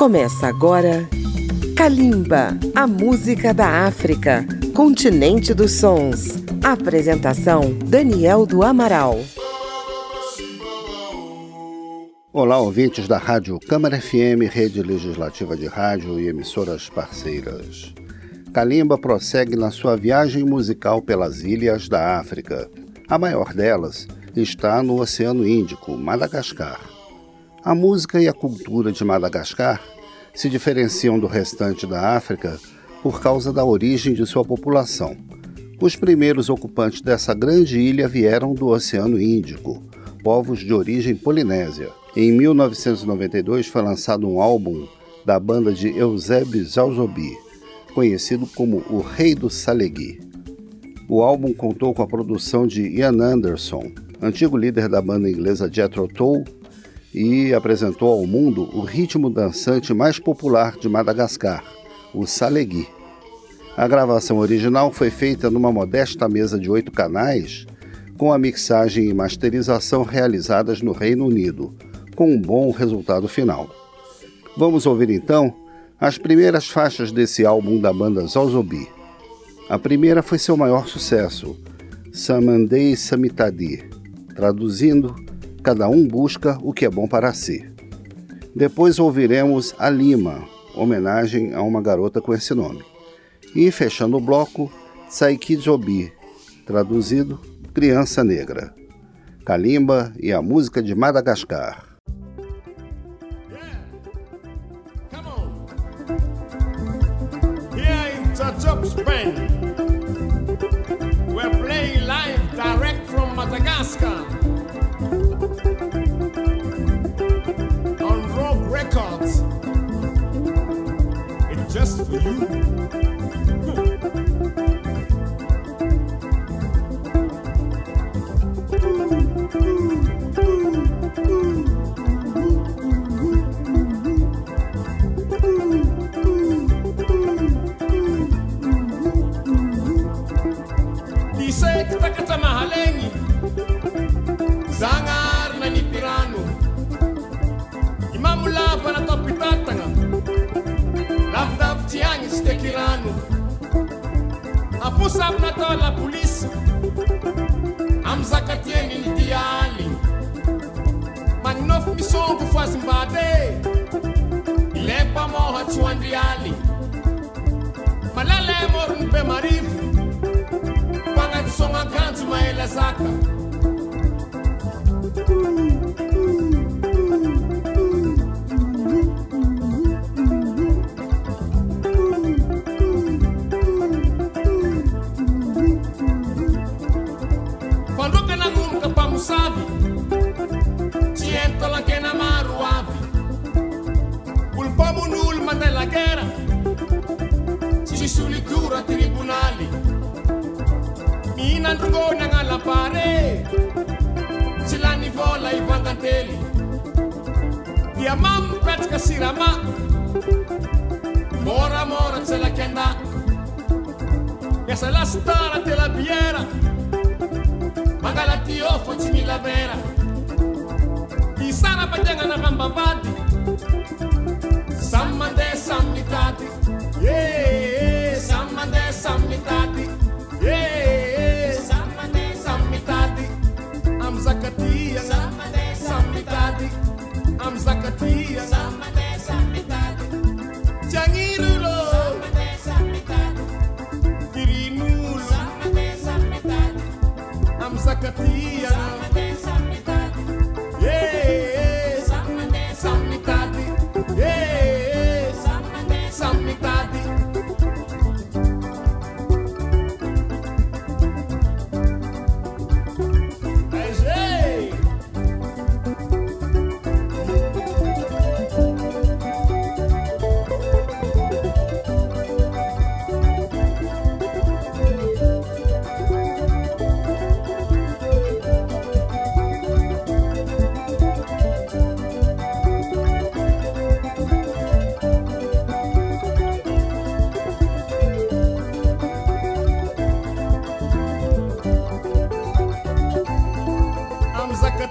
Começa agora Kalimba, a música da África, continente dos sons. Apresentação Daniel do Amaral. Olá, ouvintes da Rádio Câmara FM, rede legislativa de rádio e emissoras parceiras. Kalimba prossegue na sua viagem musical pelas ilhas da África. A maior delas está no Oceano Índico, Madagascar. A música e a cultura de Madagascar se diferenciam do restante da África por causa da origem de sua população. Os primeiros ocupantes dessa grande ilha vieram do Oceano Índico, povos de origem polinésia. Em 1992 foi lançado um álbum da banda de Eusébio Zalzobi, conhecido como o Rei do Salegui. O álbum contou com a produção de Ian Anderson, antigo líder da banda inglesa Jethro Tull e apresentou ao mundo o ritmo dançante mais popular de Madagascar, o salegui. A gravação original foi feita numa modesta mesa de oito canais, com a mixagem e masterização realizadas no Reino Unido, com um bom resultado final. Vamos ouvir então as primeiras faixas desse álbum da banda Zozobi. A primeira foi seu maior sucesso, Samandei Samitadi, traduzindo cada um busca o que é bom para si. Depois ouviremos A Lima, homenagem a uma garota com esse nome. E fechando o bloco, Saiki Jobi, traduzido Criança Negra. Kalimba e a música de Madagascar. You. fasimbate lepa moha chuandiali malala morun pe marifu. Pangat songa kantu maela saka. misolitora tribonaly mihinantokony agnalapare tsy lany vola ivangantely dia mamy mipetraka sirama. Moramora tsy alakanda miasa lasitara telabiera mangalaty ô fo tsy milavera misarapategnanakambavady samy mandeha samy mitaty e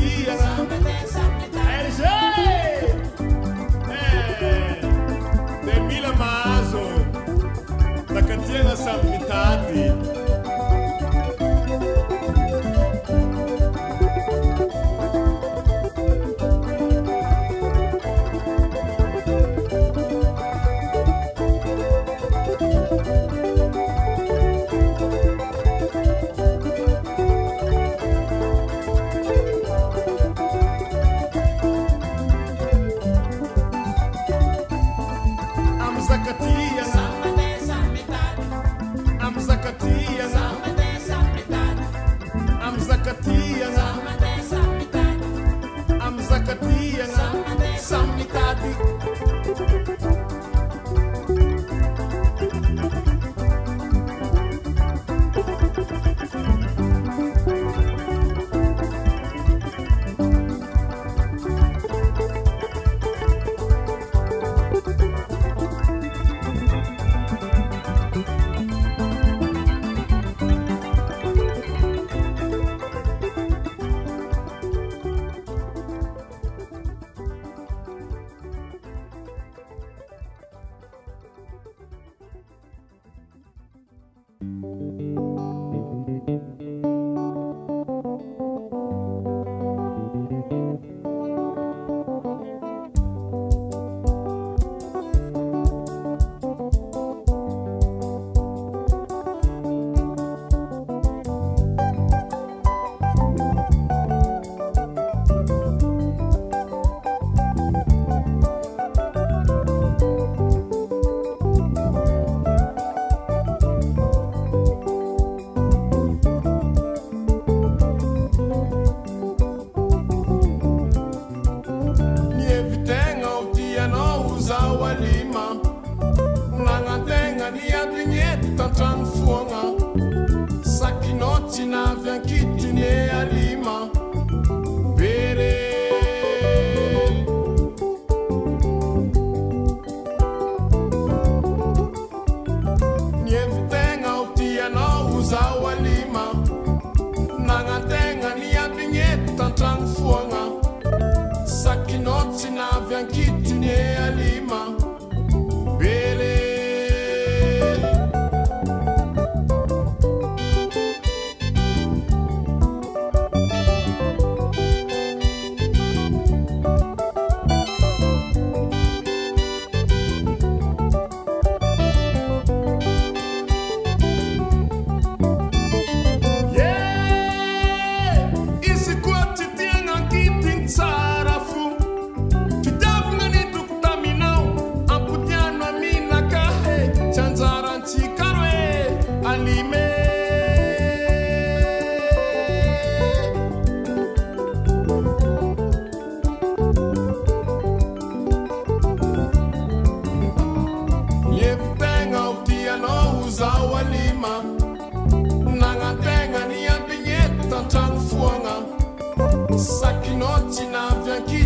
días. casaca Saki no tina vient qui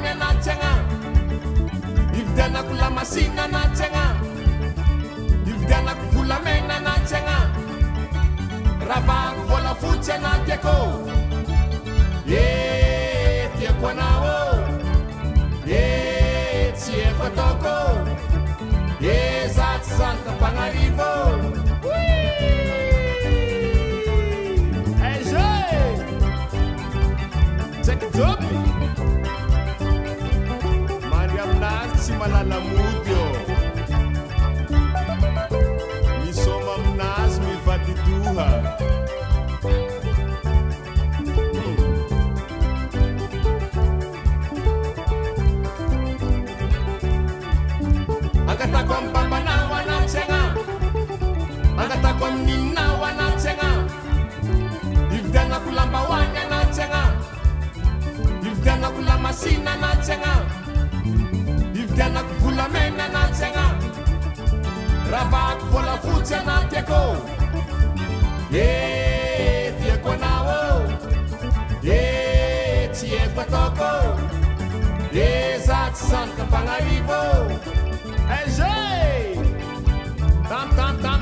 fiainagna anatsagna ividianako lamasina anatsagna ividianako volamegna anatsagna ravahako volafotsy anaty akô e tiako anao. E tsy efo ataoko. E zatsy zany zaka mpagnarivo eze tsaiky joby malalamodyô misoma aminazy mivadidoha angatako amy babanao anatsyagna angatako amin'ninonao anatsyagna ividiagnako lambahoany anatsy agna ividiagnako lamasina anatsy agna anaty anako volamena anatsy agnabo rahavako volafotsy anaty akô e tiako anao ô e tsy eko ataoko e za tsy zanaka mpagnarivo ô eze tamtamtam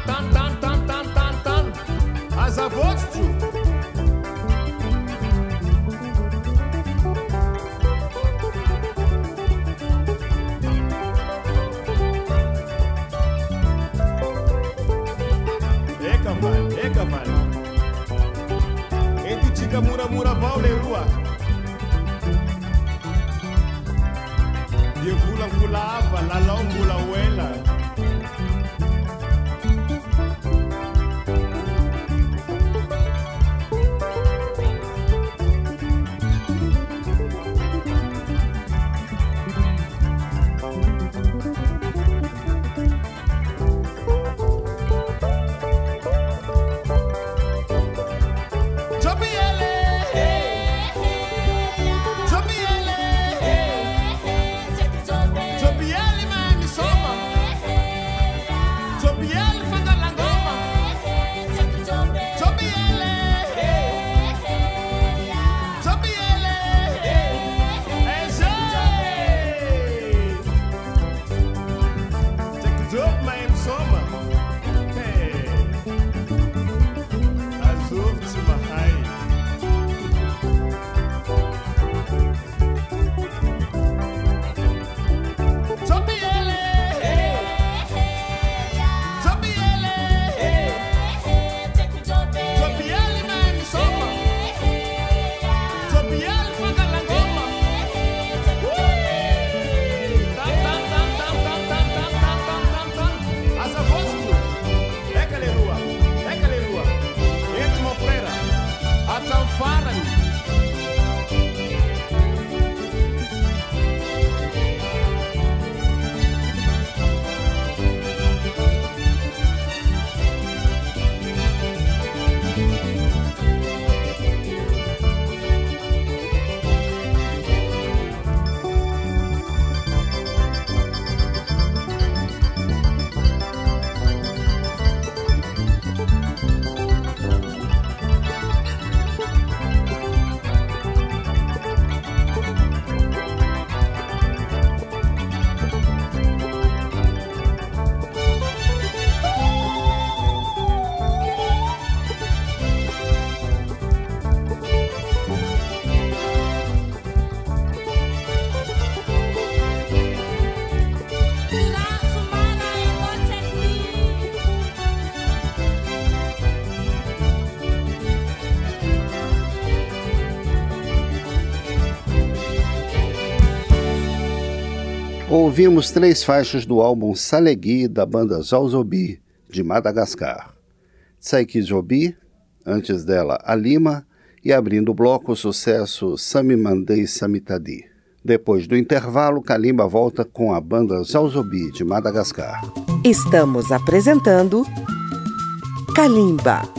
Ouvimos três faixas do álbum Salegui da banda Zalzobi, de Madagascar. Tsaiki Zobi, antes dela A Lima, e abrindo o bloco o sucesso Sami Mandei Samitadi. Depois do intervalo, Kalimba volta com a banda Zalzobi, de Madagascar. Estamos apresentando Kalimba.